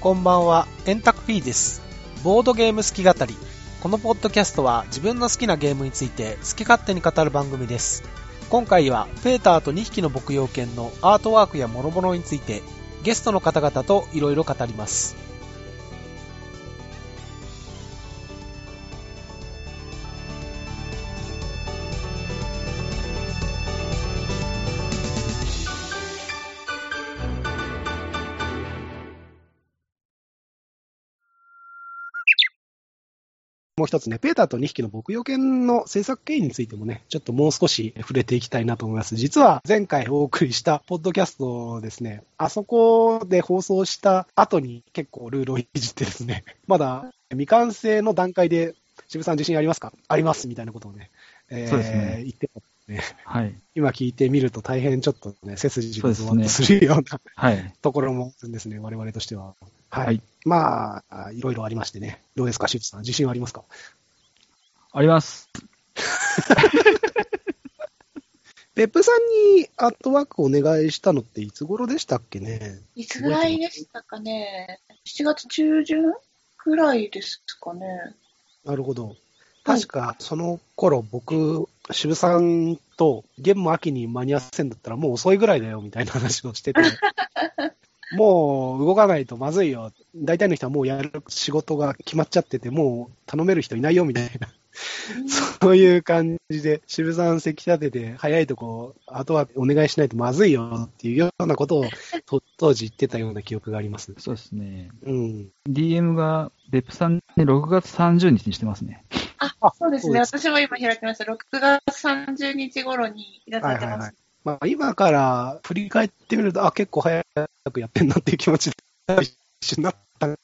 こんばんは、エンタク P です。ボードゲーム好き語り。このポッドキャストは自分の好きなゲームについて好き勝手に語る番組です。今回はペーターと2匹の牧羊犬のアートワークや諸々についてゲストの方々といろいろ語ります。もう一つね、ペーターと2匹の牧羊犬の制作経緯についてもね、ちょっともう少し触れていきたいなと思います。実は前回お送りしたポッドキャストですね、あそこで放送した後に結構ルールをいじってですね、まだ未完成の段階で渋さん自信ありますか？ありますみたいなことをね、えーそうですね言ってたね。はい。今聞いてみると大変ちょっとね、背筋がゾワッとすするようなはい。ところもあるんですね、我々としては。はい。はいまあ、いろいろありましてね。どうですか、渋さん。自信はありますか？あります。ペップさんにアートワークお願いしたのっていつ頃でしたっけね？いつぐらいでしたかね？7月中旬くらいですかね。なるほど。確か、その頃、僕、渋さんと、ゲーム秋に間に合わせんだったらもう遅いぐらいだよ、みたいな話をしてて、もう動かないとまずいよ。大体の人はもうやる仕事が決まっちゃってて、もう頼める人いないよ、みたいな。そういう感じで、渋さん席立てて、早いとこ、あとはお願いしないとまずいよっていうようなことをと当時言ってたような記憶があります。そうですね。うん。DM が別府さんに6月30日にしてますね。ああ、そうですね。私も今開きました。6月30日頃にいらされてます。はいはいはいまあ、今から振り返ってみると、あ、結構早くやってんなっていう気持ちで一緒になった。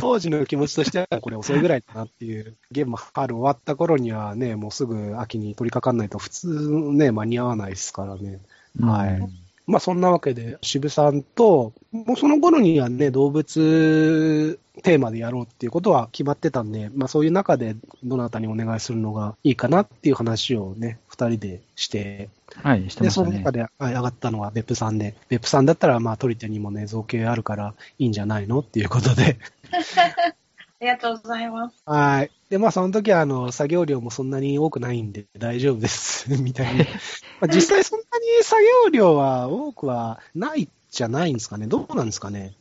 当時の気持ちとしては、これ遅いぐらいだなっていう。ゲーム春終わった頃にはね、もうすぐ秋に取り掛かんないと普通ね、間に合わないですからね。はいうんまあそんなわけで、渋さんと、もうその頃にはね、動物テーマでやろうっていうことは決まってたんで、まあそういう中でどなたにお願いするのがいいかなっていう話をね、二人でして、はい、してで、ましたね。その中。ではい上がったのは別府さんで、別府さんだったら、まあ、取り手にもね、造形あるからいいんじゃないのっていうことで、あ りがとうございます。はい。で、まあ、その時は、あの、作業量もそんなに多くないんで大丈夫です、みたいな。まあ、実際そんなに作業量は多くはないじゃないんですかね。どうなんですかね。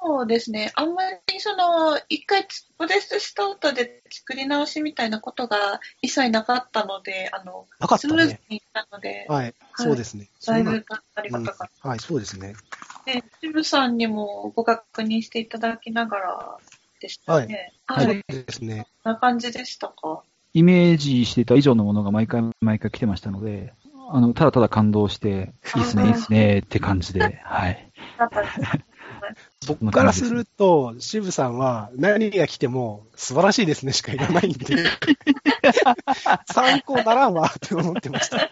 そうですね。あんまりその、一回プレスした後で作り直しみたいなことが一切なかったので、あの、なかったスムーズね。にいったので、はい。そうですね。だいぶありがたかっうんはい、そうですね。た。で、シブさんにもご確認していただきながらでしたね。はい。そうですね。こんな感じでしたか？イメージしていた以上のものが毎回毎回来てましたので、あの、ただただ感動して、いいっすね、いいっすねって感じで、はい。僕からすると、渋さんは何が来ても素晴らしいですねしか言わないんで、参考ならんわって思ってました。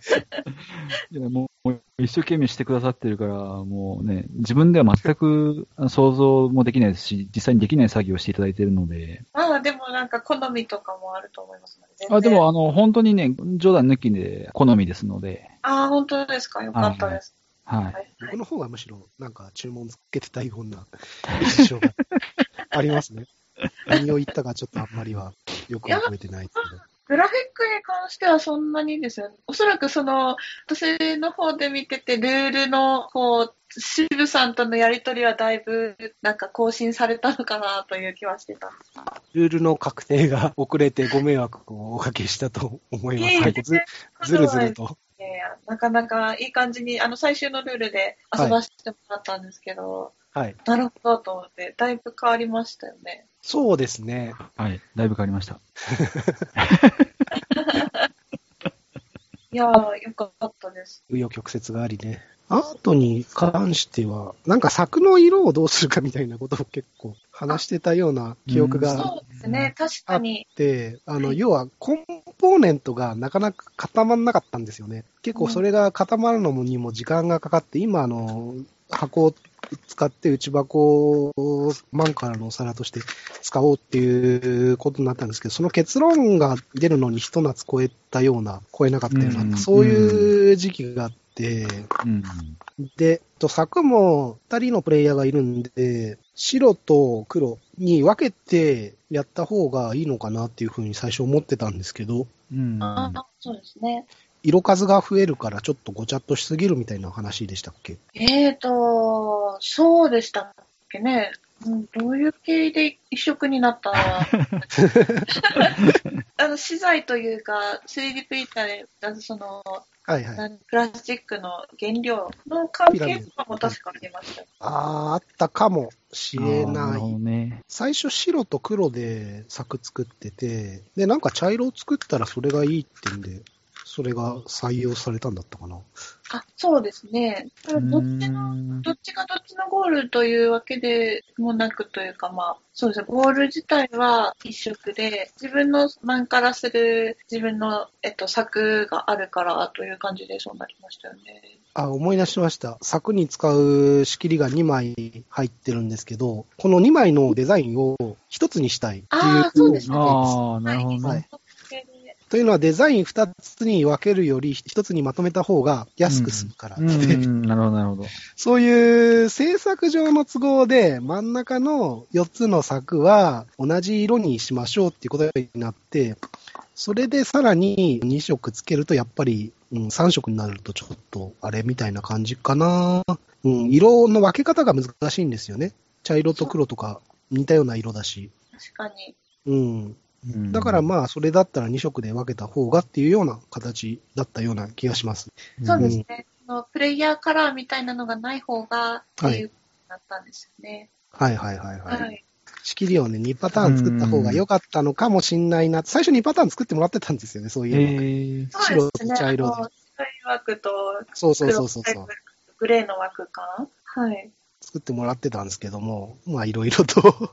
いやもう一生懸命してくださってるから、もうね、自分では全く想像もできないですし、実際にできない作業をしていただいているので、まあでもなんか好みとかもあると思いますので。あでも、あの、本当にね、冗談抜きで好みですので、ああ、本当ですか。よかったです。はい。はい。はい僕の方がむしろなんか注文つけてたような 印象がありますね。何を言ったかちょっとあんまりはよく覚えてないですけど。グラフィックに関してはそんなにですよね。おそらくその、私の方で見てて、ルールの、こう、渋さんとのやりとりはだいぶ、なんか更新されたのかなという気はしてた。ルールの確定が遅れてご迷惑をおかけしたと思います。はいずずるずると。いやいやなかなかいい感じに、あの、最終のルールで遊ばせてもらったんですけど、はい。なるほどと思って、だいぶ変わりましたよね。そうですね。はい。だいぶ変わりました。いやー、よかったです。紆余曲折がありね。アートに関しては、なんか作の色をどうするかみたいなことを結構話してたような記憶があっそうですね、確かに。て、あの、はい要はコンポーネントがなかなか固まらなかったんですよね。結構それが固まるのにも時間がかかって、今あの、箱を使って内箱をマンからのお皿として使おうっていうことになったんですけど、その結論が出るのに一夏超えたような、超えなかったような、うんそういう時期があって、うん。で、と柵も2人のプレイヤーがいるんで、白と黒に分けてやった方がいいのかなっていうふうに最初思ってたんですけど、うん。ああ、そうですね。色数が増えるからちょっとごちゃっとしすぎるみたいな話でしたっけ？えーと、そうでしたっけね。うん、どういう経緯で一色になった？あの資材というか、3D プリンターで、あのその、はいはい。プラスチックの原料の関係とかも確かありましたよ。あー、あったかもしれない。ね。最初白と黒で柵作ってて、で、なんか茶色を作ったらそれがいいってんで、それが採用されたんだったかな？あ、そうですね。どっちの、うんどっちがどっちのゴールというわけでもなくというか、まあ、そうですね。ゴール自体は一色で、自分のマンからする自分の、えっと、作があるからという感じでそうなりましたよね。あ、思い出しました。柵に使う仕切りが2枚入ってるんですけど、この2枚のデザインを1つにしたいっていう。あーそうですねああ、なるほどね。はいというのはデザイン2つに分けるより1つにまとめた方が安く済むから。なるほど、なるほど。そういう制作上の都合で真ん中の4つの柵は同じ色にしましょうっていうことになって、それでさらに2色つけるとやっぱり、うん、3色になるとちょっとあれみたいな感じかな。うん、色の分け方が難しいんですよね。茶色と黒とか似たような色だし。確かに。うん。うんだからまあ、それだったら2色で分けた方がっていうような形だったような気がします。そうですね。そのプレイヤーカラーみたいなのがない方がっていうことになったんですよね。はいはいはいはい。はい。仕切りをね、2パターン作った方が良かったのかもしんないな。最初2パターン作ってもらってたんですよね、そうえいうの。ー、そうですね。白と茶色で枠とそうそう黒そうそうそう。グレーの枠かはい。作ってもらってたんですけども、まあいろいろと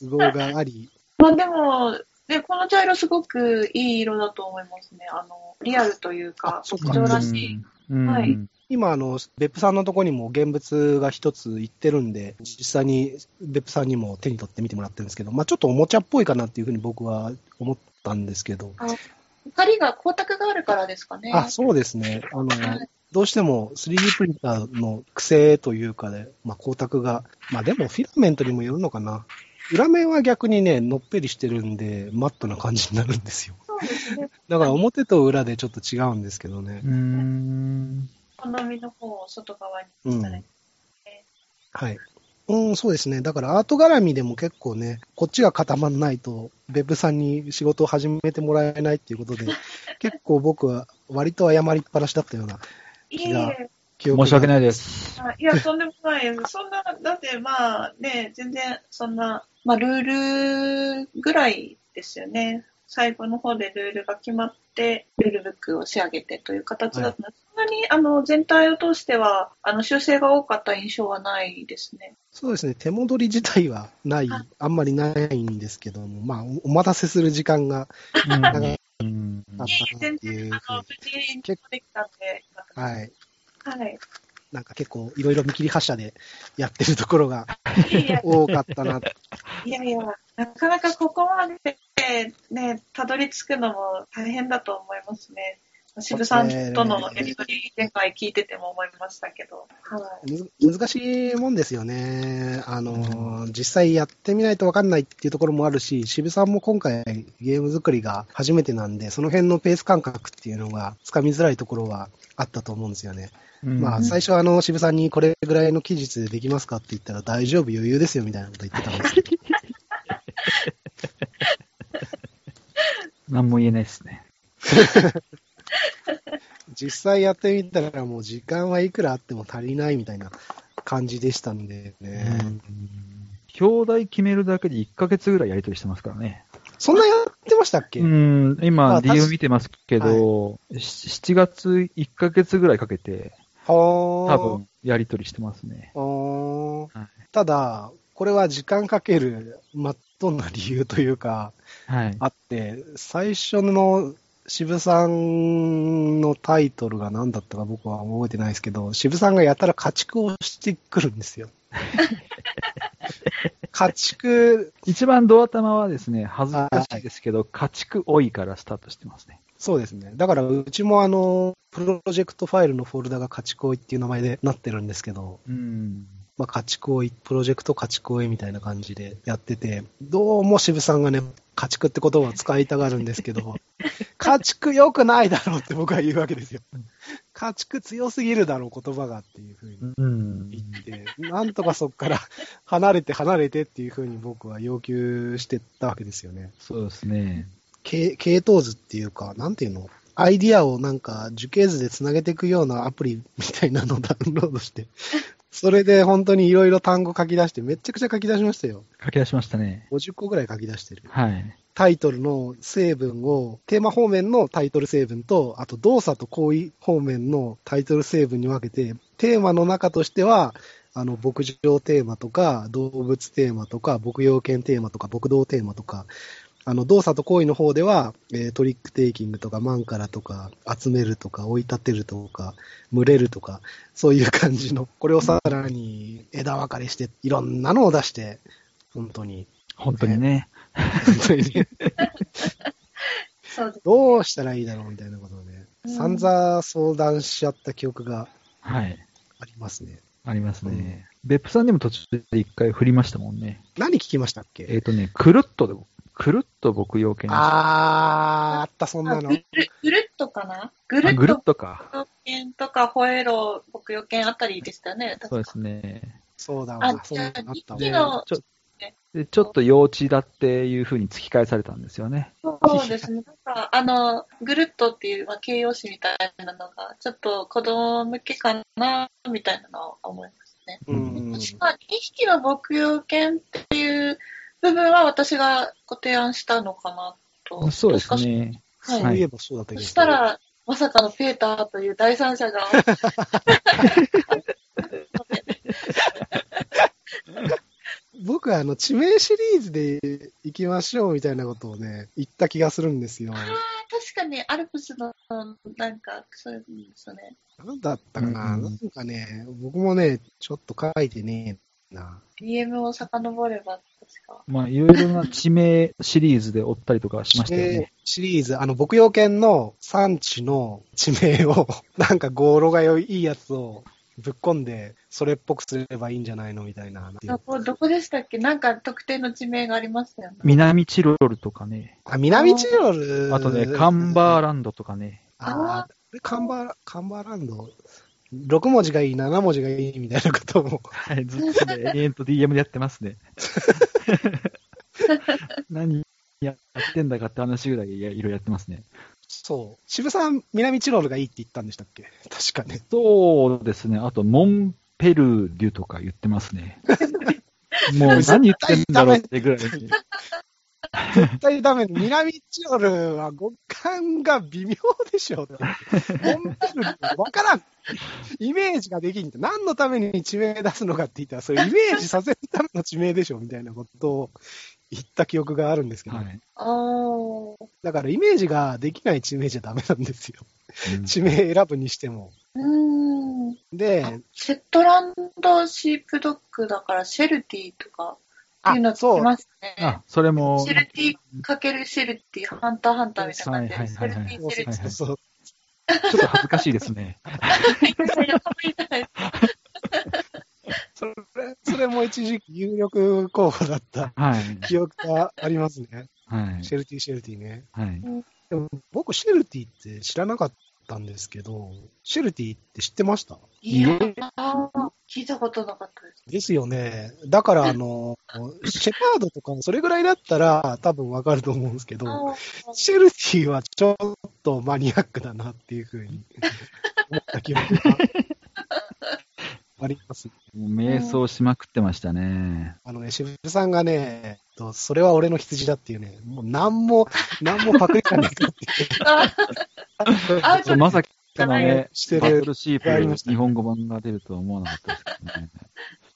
都合があり、まあでも、ね、この茶色すごくいい色だと思いますね。あの、リアルというか、あそっか貴重らしい。うん。はい今あの、別府さんのとこにも現物が一つ行ってるんで、実際に別府さんにも手に取って見てもらってるんですけど、まあちょっとおもちゃっぽいかなっていうふうに僕は思ったんですけど、光が、光沢があるからですかね。あ、そうですね。あの、はいどうしても 3D プリンターの癖というかで、まあ、光沢が、まあでもフィラメントにもよるのかな。裏面は逆にね、のっぺりしてるんで、マットな感じになるんですよ。そうですね。だから表と裏でちょっと違うんですけどねう。ん。好みの方を外側にうんしたらいい。はい。うん、そうですね。だからアート絡みでも結構ね、こっちが固まんないと、ベブさんに仕事を始めてもらえないっていうことで、結構僕は割と謝りっぱなしだったようないえいえ。記憶が申し訳ないです。あいや、とんでもないです。そんな、だってまあね、全然、そんな、まあルールぐらいですよね。最後の方でルールが決まって、ルールブックを仕上げてという形だったので、そんなにあの全体を通しては、あの修正が多かった印象はないですね。そうですね、手戻り自体はないはい、あんまりないんですけども、まあ、おお待たせする時間がうん長かっうんたなって全いう然、あの、無事にできたんで、はい。はい。なんか結構いろいろ見切り発車でやってるところが多かったな。いやいや、なかなかここまでね、たどり着くのも大変だと思いますね。渋さんとのやりとり前回聞いてても思いましたけど。はい。難しいもんですよね。あの、実際やってみないとわかんないっていうところもあるし、渋さんも今回ゲーム作りが初めてなんで、その辺のペース感覚っていうのがつかみづらいところはあったと思うんですよね。まあ、最初あの、渋さんにこれぐらいの期日でできますかって言ったら大丈夫余裕ですよみたいなこと言ってたんですけど。何も言えないですね。実際やってみたらもう時間はいくらあっても足りないみたいな感じでしたんでね。表題決めるだけで1ヶ月ぐらいやり取りしてますからね。そんなやってましたっけ、うん、ま今、あ理由見てますけど、し7月1ヶ月ぐらいかけて、は多ー分やり取りしてますね。はいただ、これは時間かけるまっとんな理由というか、はい。あって、最初の渋さんのタイトルが何だったか僕は覚えてないですけど、渋さんがやたら家畜をしてくるんですよ。家畜、一番ドア玉はですね、恥ずかしいですけど、家畜多いからスタートしてますね。そうですね。だからうちもあの、プロジェクトファイルのフォルダが家畜追いっていう名前でなってるんですけど、うん。まあ、家畜を、プロジェクト家畜をみたいな感じでやってて、どうも渋さんがね、家畜って言葉を使いたがるんですけど、家畜良くないだろうって僕は言うわけですよ。家畜強すぎるだろう、言葉がっていうふうにうん。言って、なんとかそこから 離れて離れてっていうふうに僕は要求してったわけですよね。そうですね。系系統図っていうか、なんていうの？アイディアをなんか樹形図で繋げていくようなアプリみたいなのをダウンロードして、それで本当にいろいろ単語書き出して、めっちゃくちゃ書き出しましたよ。書き出しましたね。50個ぐらい書き出してる。はい。タイトルの成分を、テーマ方面のタイトル成分と、あと動作と行為方面のタイトル成分に分けて、テーマの中としては、あの、牧場テーマとか、動物テーマとか、牧羊犬テーマとか、牧道テーマとか、あの、動作と行為の方では、えートリックテイキングとか、マンカラとか、集めるとか、追い立てるとか、群れるとか、そういう感じの、これをさらに枝分かれして、いろんなのを出して、本当に、本当にね。本当にね。どうしたらいいだろうみたいなことをね、うん散々相談し合った記憶がはい。ありますね。ありますね。別府さんにも途中で一回振りましたもんね。何聞きましたっけ？えっ、とね、くるっとで、くるっと牧羊犬にあー、あった、そんなのあぐ。るぐるっとかな？ぐるっあぐるっととか。牧羊犬とかホエロー、牧羊犬あたりでしたよね。そうですね。そうだあわ、そんなのあったじゃわあ。昨日ちょでちょっと幼稚だっていう風に突き返されたんですよね。そうですね。なんか、あの、ぐるっとっていう、まあ、形容詞みたいなのが、ちょっと子供向けかな、みたいなのを思いますね。うん。確か、2匹の牧羊犬っていう部分は私がご提案したのかなと。そうですね。はいそういえばそうだったけど。そしたら、まさかのペーターという第三者が。僕はあの、地名シリーズで行きましょうみたいなことをね、言った気がするんですよ。ああ、確かにアルプスの、なんか、そういうんですよね。なんだったかな、うんなんかね、僕もね、ちょっと書いてねえな。DM を遡れば、確か。まあ、いろいろな地名シリーズで追ったりとかしましたよね。シリーズ、あの、牧羊犬の産地の地名を、なんか語呂が良いいいやつをぶっ込んで、それっぽくすればいいんじゃないのみたいな。どこ、どこでしたっけ？なんか特定の地名がありましたよね。南チロルとかね。あ、南チロル。あとね、カンバーランドとかね。あーこれカンバー、カンバーランド？6文字がいい、7文字がいいみたいなことも。はい、ずっとね、永遠と DM でやってますね。何やってんだかって話ぐらいいろいろやってますね。そう。渋さん、南チロルがいいって言ったんでしたっけ？確かね。そうですね。あと、モンペルデュとか言ってますね。もう何言ってんだろうってぐらいに。絶対ダメ。南チロルは語感が微妙でしょ。モンペルわからん。イメージができんって。何のために地名出すのかって言ったら、それイメージさせるための地名でしょみたいなことを言った記憶があるんですけど。はい。あー。だからイメージができない地名じゃダメなんですよ。うん地名選ぶにしても。うーん。で、シェットランドシープドッグだから、シェルティとか、っていうのあそう聞きますね。あ、それもシ、ェルティかけるシェルティ、ハンターハンターみたいな感じで、はいはいはいはいシェルティ、シェルティ。そうそう。ちょっと恥ずかしいですね。それ、それも一時期有力候補だったはい。記憶がありますね。はい。シェルティ、シェルティね。はい。でも僕、シェルティって知らなかったんですけど、シェルティって知ってました？いやー、聞いたことなかったです。ですよね。だから、あの、シェパードとかそれぐらいだったら多分わかると思うんですけど、あシェルティはちょっとマニアックだなっていうふうに思った記憶が あります。瞑想しまくってましたね。あのね、渋さんがね、とそれは俺の羊だっていうね、もう何も、何もパクリかねえかってまさかのね、してる。バトルシープ日本語版が出るとは思わなかったですけどね。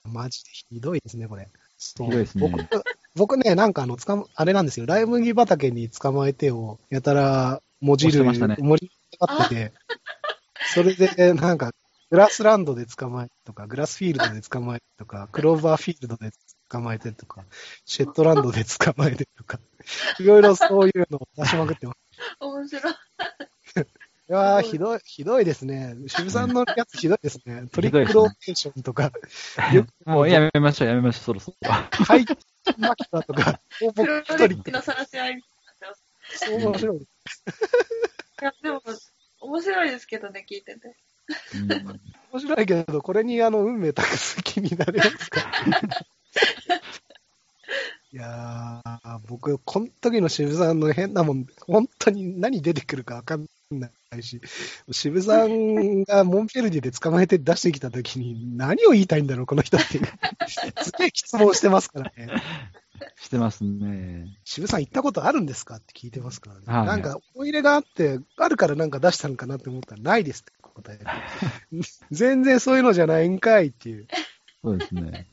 マジでひどいですね、これ。ひどいですね僕、僕ね、なんかあの、つかま、あれなんですよ、ライ麦畑に捕まえてを、やたら、文字る、押してましたねってて、それで、なんか、グラスランドで捕まえとか、グラスフィールドで捕まえとか、クローバーフィールドで捕まえてとか、シェットランドで捕まえてとか、いろいろそういうのを出しまくってます。面白い。いやー、ひどい、ひどいですね。渋さんのやつひどいですね。トリックローテーションとか、もうやめましょう、やめましょう、そろそろ。ハイマキタとか、オーボプロットリックレスの晒し合いになってます。そう面白い。いや、でも、面白いですけどね、聞いてて。うん面白いけど、これにあの、運命託す気になれますか？いやー、僕、この時の渋さんの変なもん、本当に何出てくるかわかんないし、渋さんがモンペルディで捕まえて出してきた時に、何を言いたいんだろう、この人って。すげえ質問してますからね。してますね。渋さん行ったことあるんですか？って聞いてますからね。はいなんか、思い入れがあって、あるからなんか出したのかなって思ったら、ないですって答えて。全然そういうのじゃないんかいっていう。そうですね。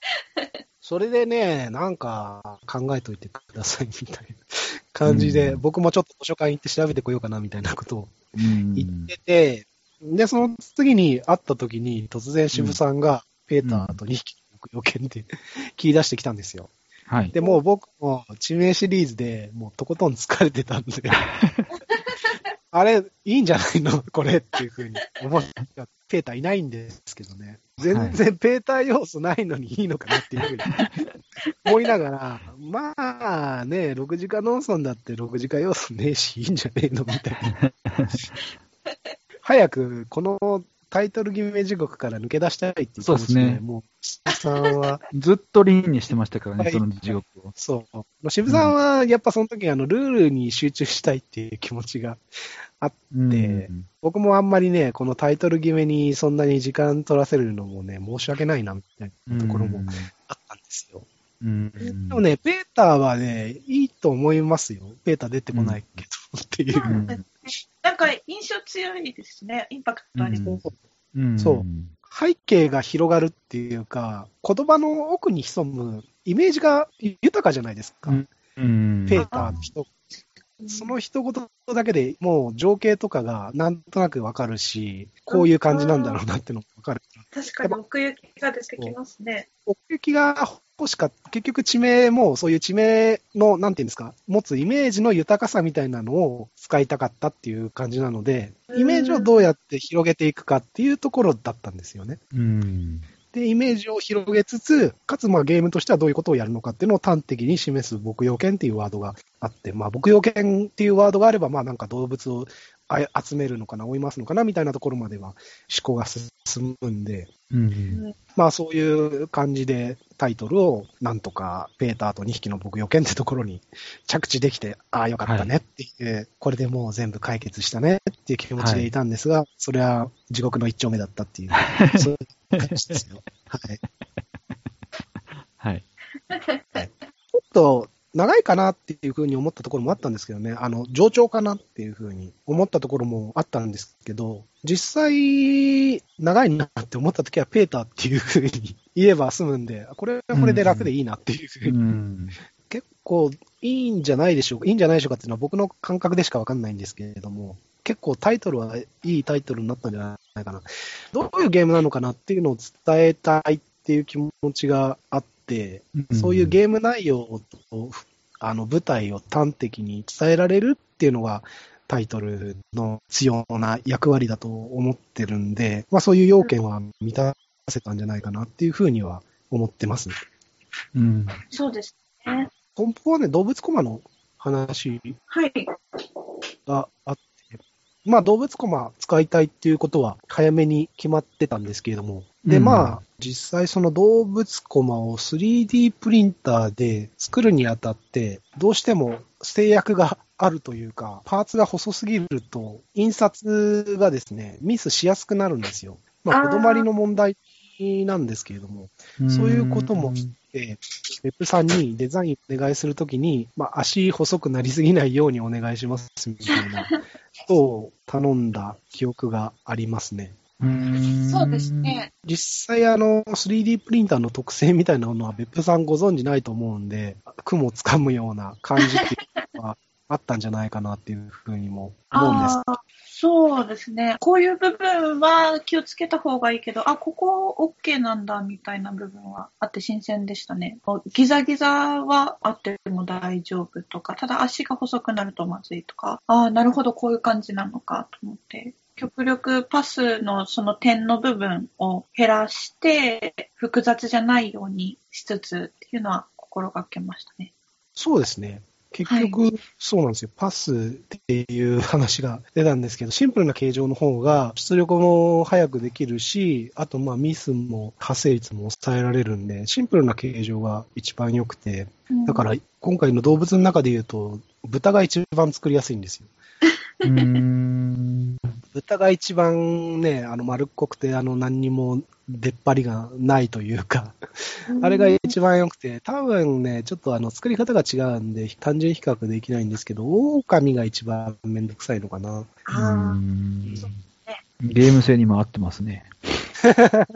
それでね、なんか考えといてくださいみたいな感じで、うん僕もちょっと図書館行って調べてこようかなみたいなことをうん言ってて、で、その次に会った時に突然渋さんがペーターと2匹の予見って切り出してきたんですよ。はい。で、もう僕も地名シリーズでもうとことん疲れてたんで、あれ、いいんじゃないの？これっていうふうに思った。ペーターいないんですけどね。全然ペーター要素ないのにいいのかなっていうふうに思いながら、まあね、6時間ノンソンだって6時間要素ねえし、いいんじゃねえのみたいな。早くこのタイトル決め地獄から抜け出したいっていうそうですねもう、渋さんは、ずっとリンにしてましたからね、はいその地獄を。そう。まあ渋さんはやっぱその時あのルールに集中したいっていう気持ちが、うんで僕もあんまりね、このタイトル決めにそんなに時間取らせるのもね、申し訳ないなみたいなところもあったんですよ。うん。でもね、ペーターはね、いいと思いますよ。ペーター出てこないけど、っていう。うんなんか印象強いですね。インパクトありそう。うんそう背景が広がるっていうか、言葉の奥に潜むイメージが豊かじゃないですか。うんうん。ペーターの人その一言だけでもう情景とかがなんとなくわかるし、こういう感じなんだろうなってのもわかる。確かに奥行きが出てきますね。奥行きが欲しかった。結局地名もそういう地名の、なんていうんですか、持つイメージの豊かさみたいなのを使いたかったっていう感じなので、イメージをどうやって広げていくかっていうところだったんですよね。うん。で、イメージを広げつつ、かつまあゲームとしてはどういうことをやるのかっていうのを端的に示す牧羊犬っていうワードがあって、まあ牧羊犬っていうワードがあれば、まあなんか動物を集めるのかな、追いますのかなみたいなところまでは思考が進むんで、うん。まあそういう感じでタイトルをなんとかペーターと2匹の牧羊犬ってところに着地できて、ああよかったねっていう、これでもう全部解決したねっていう気持ちでいたんですが、それは地獄の一丁目だったっていう、そういう感じですよ。はい。はい。ちょっと長いかなっていうふうに思ったところもあったんですけどね、あの、上長かなっていうふうに思ったところもあったんですけど、実際、長いなって思ったときはペーターっていうふうに言えば済むんで、これはこれで楽でいいなっていうふううに、ん。結構いいんじゃないでしょうか、いいんじゃないでしょうかっていうのは僕の感覚でしかわかんないんですけれども、結構タイトルはいいタイトルになったんじゃないかな。どういうゲームなのかなっていうのを伝えたいっていう気持ちがあって、そういうゲーム内容と、あの、舞台を端的に伝えられるっていうのが、タイトルの強な役割だと思ってるんで、まあそういう要件は満たせたんじゃないかなっていうふうには思ってます。うん。そうですね。根本はね、動物コマの話はい。があって、まあ動物コマ使いたいっていうことは早めに決まってたんですけれども、で、うん。まあ実際その動物コマを 3D プリンターで作るにあたって、どうしても制約があるというか、パーツが細すぎると、印刷がですね、ミスしやすくなるんですよ。まあ、こどまりの問題なんですけれども、そういうこともで、ウェブさんにデザインお願いするときに、まあ、足細くなりすぎないようにお願いしますみたいなことを頼んだ記憶がありますね。うんそうです。ね。実際あの 3D プリンターの特性みたいなのは別府さんご存知ないと思うんで、雲をつかむような感じっていうのはあったんじゃないかなっていうふうにも思うんです。そうですね。こういう部分は気をつけた方がいいけど、あ、ここ OK なんだみたいな部分はあって新鮮でしたね。ギザギザはあっても大丈夫とか、ただ足が細くなるとまずいとか、ああ、なるほど、こういう感じなのかと思って。極力パスのその点の部分を減らして、複雑じゃないようにしつつっていうのは心がけましたね。そうですね。結局、そうなんですよ。パスっていう話が出たんですけど、シンプルな形状の方が出力も早くできるし、あとまあミスも発生率も抑えられるんで、シンプルな形状が一番良くて、だから今回の動物の中で言うと、豚が一番作りやすいんですよ。うーん。豚が一番ね、あの丸っこくて、あの何にも出っ張りがないというか、あれが一番良くて、多分ね、ちょっとあの作り方が違うんで、単純比較できないんですけど、狼が一番めんどくさいのかな。ゲーム性にも合ってますね。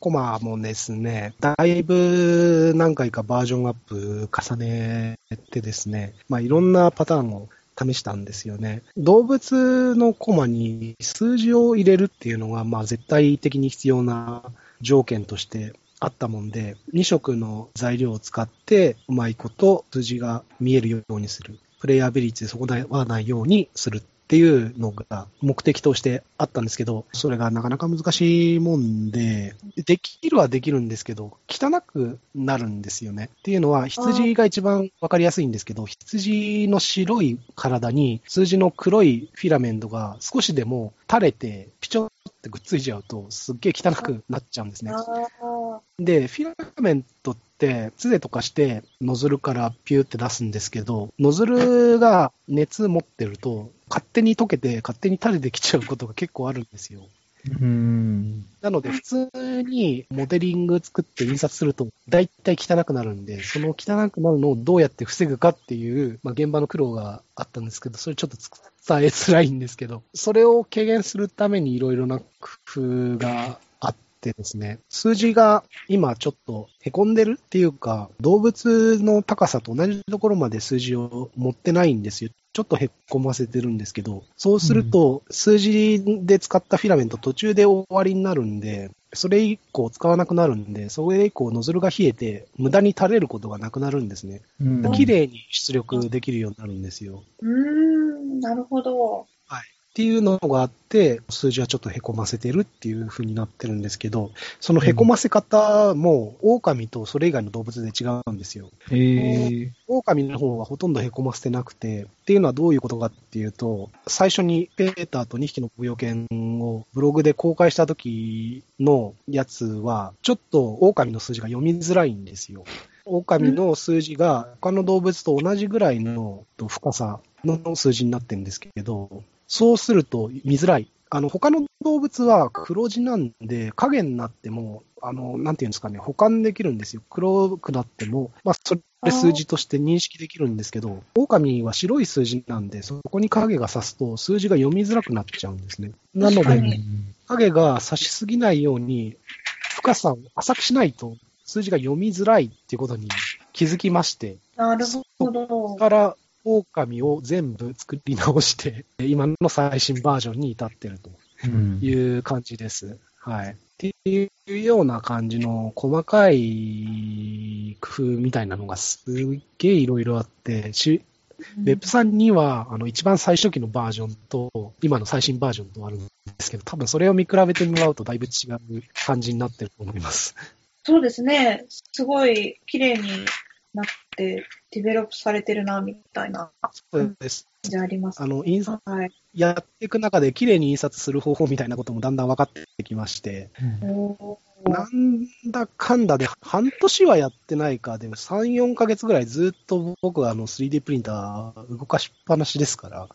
コマもですね、だいぶ何回かバージョンアップ重ねてですね、まあいろんなパターンを試したんですよね。動物のコマに数字を入れるっていうのが、まあ絶対的に必要な条件としてあったもんで、2色の材料を使ってうまいこと数字が見えるようにする。プレイアビリティで損なわないようにするっていうのが目的としてあったんですけど、それがなかなか難しいもんで、できるはできるんですけど、汚くなるんですよね。っていうのは、羊が一番わかりやすいんですけど、羊の白い体に数字の黒いフィラメントが少しでも垂れて、ピチョってくっついちゃうと、すっげえ汚くなっちゃうんですね。で、フィラメントって、つでとかして、ノズルからピューって出すんですけど、ノズルが熱持ってると、勝手に溶けて、勝手に垂れてきちゃうことが結構あるんですよ。うーん。なので、普通にモデリング作って印刷すると、大体汚くなるんで、その汚くなるのをどうやって防ぐかっていう、まあ、現場の苦労があったんですけど、それちょっと伝えづらいんですけど、それを軽減するためにいろいろな工夫があってですね、数字が今ちょっと凹んでるっていうか、動物の高さと同じところまで数字を持ってないんですよ。ちょっと凹ませてるんですけど、そうすると、数字で使ったフィラメント途中で終わりになるんで、それ以降使わなくなるんで、それ以降ノズルが冷えて、無駄に垂れることがなくなるんですね。うん綺麗に出力できるようになるんですよ。うーん、なるほど。っていうのがあって、数字はちょっと凹ませてるっていう風になってるんですけど、その凹ませ方も、狼とそれ以外の動物で違うんですよ。えー、狼の方はほとんど凹ませてなくて、っていうのはどういうことかっていうと、最初にペーターと2匹の舞踊犬をブログで公開した時のやつは、ちょっと狼の数字が読みづらいんですよ。狼の数字が他の動物と同じぐらいの深さの数字になってるんですけど、そうすると見づらい。あの、他の動物は黒字なんで、影になっても、あの、なんていうんですかね、保管できるんですよ。黒くなっても、まあ、それ数字として認識できるんですけど、狼は白い数字なんで、そこに影が差すと数字が読みづらくなっちゃうんですね。なので、影が差しすぎないように、深さを浅くしないと数字が読みづらいっていうことに気づきまして、なるほど。から狼を全部作り直して、今の最新バージョンに至ってるとうんいう感じです。はい。っていうような感じの細かい工夫みたいなのがすっげえいろいろあって、しウェブさんには、あの、一番最初期のバージョンと、今の最新バージョンとあるんですけど、多分それを見比べてもらうとだいぶ違う感じになってると思います。そうですね。すごい綺麗になって、ディベロップされてるな、みたいなそうです。感じあります。あの、印刷はい。やっていく中で綺麗に印刷する方法みたいなこともだんだん分かってきまして、おなんだかんだで半年はやってないか、でも3、4ヶ月ぐらいずっと僕はあの 3D プリンター動かしっぱなしですから、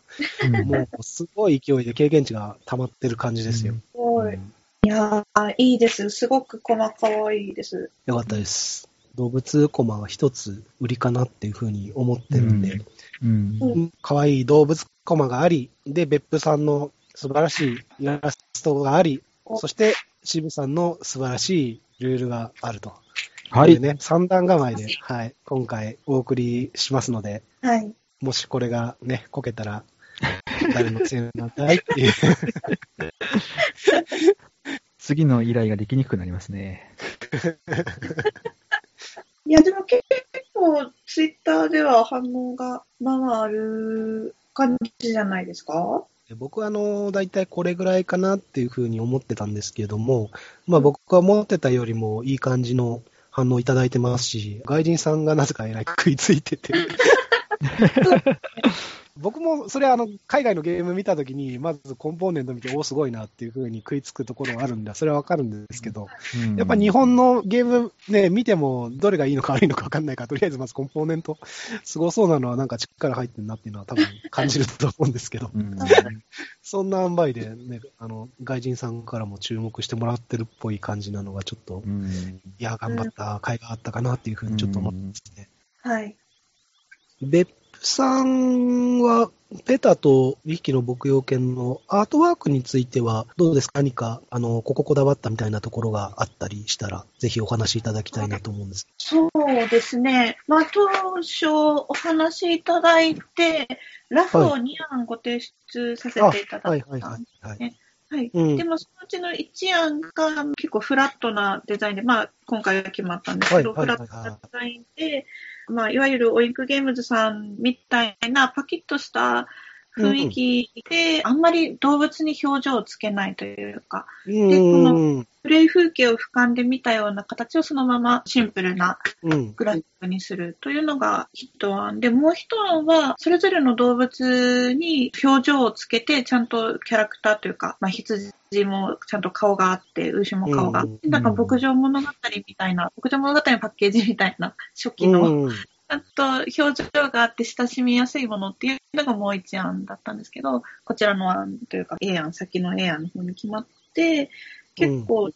うんもうすごい勢いで経験値が溜まってる感じですよ。すごい。うんいやー、いいです。すごく細かいです。よかったです。動物コマは一つ売りかなっていうふうに思ってるんで、うんうん可愛い動物コマがあり、で、別府さんの素晴らしいイラストがあり、おそして渋さんの素晴らしいルールがあるとはい。ね、三段構えで、はい、今回お送りしますので、はい。もしこれがね、こけたら、誰のせいなんだいっていう。次の依頼ができにくくなりますね。いや、でも結構、ツイッターでは反応がまあまあある感じじゃないですか？僕はあの、大体これぐらいかなっていうふうに思ってたんですけども、まあ僕が思ってたよりもいい感じの反応いただいてますし、外人さんがなぜかえらい食いついてて。僕もそれあの、海外のゲーム見たときに、まずコンポーネント見て、おすごいなっていうふうに食いつくところはあるんで、それはわかるんですけど、やっぱ日本のゲームね、見てもどれがいいのか悪いのかわかんないから、とりあえずまずコンポーネント、すごそうなのはなんか力入ってるなっていうのは多分感じると思うんですけど、うん、そんな塩梅でね、あの、外人さんからも注目してもらってるっぽい感じなのがちょっと、うん。いや、頑張った甲斐があったかなっていうふうにちょっと思ってますね。はい。別府さんは、ペタと2匹の牧羊犬のアートワークについては、どうですか？何か、あの、こここだわったみたいなところがあったりしたら、ぜひお話しいただきたいなと思うんです。そうですね。まあ、当初お話しいただいて、ラフを2案ご提出させていただはいいはいたんはい。はいねはい。うんでも、そのうちの1案が結構フラットなデザインで、まあ、今回は決まったんですけど、はいはいはいフラットなデザインで、まあ、いわゆるオインクゲームズさんみたいなパキッとした雰囲気で、あんまり動物に表情をつけないというか、うでこん。プレイ風景を俯瞰で見たような形をそのままシンプルなうん。グラフィックにするというのが一案で、もう一案は、それぞれの動物に表情をつけて、ちゃんとキャラクターというか、まあ、羊もちゃんと顔があって、牛も顔があって、うんなんか牧場物語みたいな、牧場物語のパッケージみたいな、初期の、ゃんと表情があって親しみやすいものっていうのがもう一案だったんですけど、こちらの案というか A 案、先の A 案の方に決まって、結構、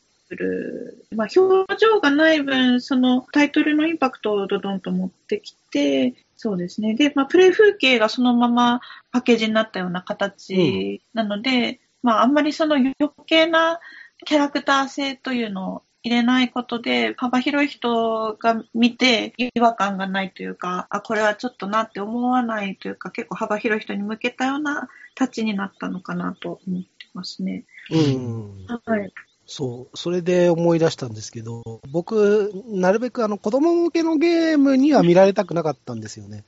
まあ、表情がない分、そのタイトルのインパクトをドドンと持ってきて、そうですね。で、まあ、プレイ風景がそのままパッケージになったような形なので、まあ、あんまりその余計なキャラクター性というのを入れないことで、幅広い人が見て違和感がないというか、あ、これはちょっとなって思わないというか、結構幅広い人に向けたようなタッチになったのかなと思ってますね。うん。はい。そう、それで思い出したんですけど、僕、なるべくあの子供向けのゲームには見られたくなかったんですよね。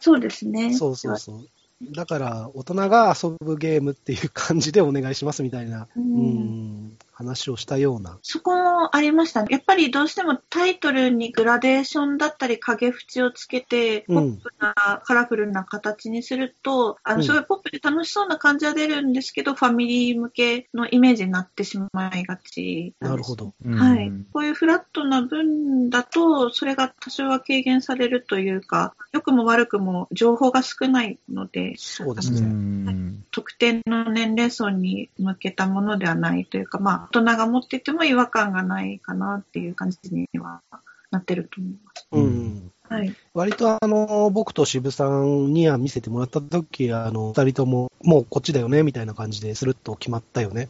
そうですね。そうそうそう。だから、大人が遊ぶゲームっていう感じでお願いしますみたいな、ううんん、話をしたような。そこもありましたね。やっぱりどうしてもタイトルにグラデーションだったり影縁をつけて、ポうんップな、カラフルな形にすると、あの、うんすごいポップで楽しそうな感じは出るんですけど、ファミリー向けのイメージになってしまいがちんですなるほど。はいうん。こういうフラットな分だと、それが多少は軽減されるというか、良くも悪くも情報が少ないので、うそうですね。ん特定の年齢層に向けたものではないというか、まあ、大人が持っていても違和感がないかなっていう感じにはなってると思います。うん。はい。割とあの、僕と渋さんには見せてもらった時、あの、二人とも、もうこっちだよね、みたいな感じで、スルッと決まったよね。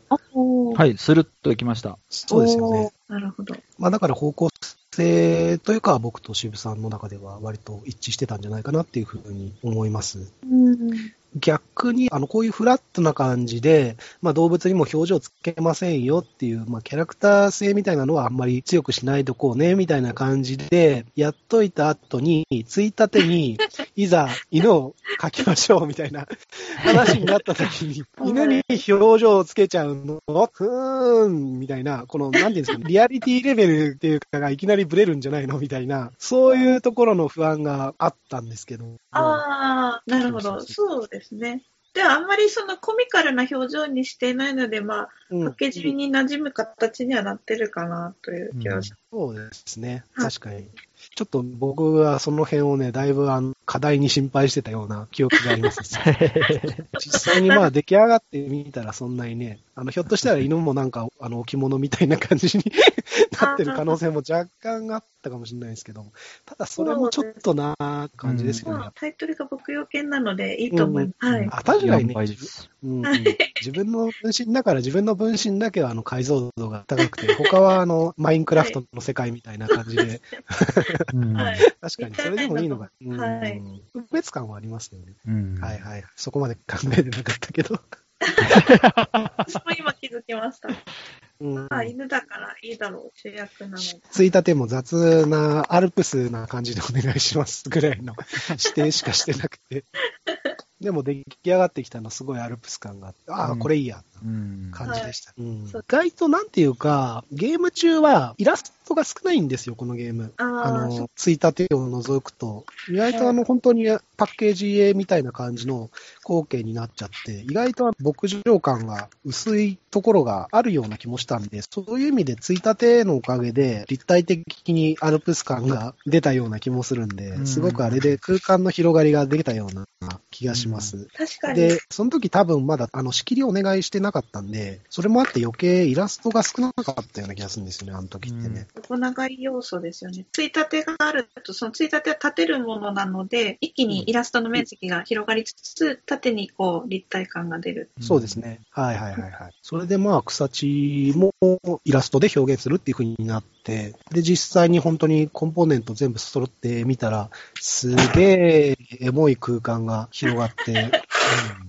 はい、スルッといきました。そうですよね。。なるほど。まあだから方向性というか、僕と渋さんの中では割と一致してたんじゃないかなっていうふうに思います。うん。逆に、あの、こういうフラットな感じで、まあ動物にも表情つけませんよっていう、まあキャラクター性みたいなのはあんまり強くしないとこうね、みたいな感じで、やっといた後に、ついたてに、いざ犬を描きましょうみたいな話になった時に、犬に表情をつけちゃうの？ふーん、みたいな、この、なんていうんですか、リアリティレベルっていうかがいきなりブレるんじゃないの？みたいな、そういうところの不安があったんですけど。ああ、なるほど。そうそうそうそうですね。では、あんまりそのコミカルな表情にしていないので、まあ、うんパッケージに馴染む形にはなってるかなという気がしそうですね。はい確かに。ちょっと僕はその辺をね、だいぶあの課題に心配してたような記憶があります。実際にまあ出来上がってみたらそんなにね、あの、ひょっとしたら犬もなんか、あの、置物みたいな感じに なってる可能性も若干あったかもしれないですけど、ただそれもちょっとなー感じですよね。まあ、タイトルが牧羊犬なのでいいと思います。はい。あ、確かに4ね。うん、自分の分身だから自分の分身だけはあの解像度が高くて、他はあのマインクラフトの世界みたいな感じで、うん はい確かにそれでもいいのが、うんはい特別感はありますよね。うんはいはい。そこまで考えてなかったけど。私も今気づきました。うんあ、犬だからいいだろう、主役なので。ついたても雑なアルプスな感じでお願いしますぐらいの 指定しかしてなくて。でも出来上がってきたのすごいアルプス感があって、ああ、うんこれいいや。うん感じでした。うんそう意外となんていうか、ゲーム中はイラストが少ないんですよ、このゲーム。あの、ついたてを除くと。意外とあの、本当にパッケージ絵みたいな感じの光景になっちゃって、意外と牧場感が薄いところがあるような気もしたんで、そういう意味でついたてのおかげで立体的にアルプス感が出たような気もするんで、うんすごくあれで空間の広がりができたような気がします。確かに。で、その時多分まだあの仕切りお願いしてなかったんで、それもあって余計イラストが少なかったような気がするんですよね、あの時ってね。横長い要素ですよね。ついたてがあると、そのついたては立てるものなので、一気にイラストの面積が広がりつつ、縦にこう立体感が出る。そうですね。はいはいはいはい。それでまあ草地もイラストで表現するっていう風になって、で実際に本当にコンポーネント全部揃ってみたら、すげえエモい空間が広がって、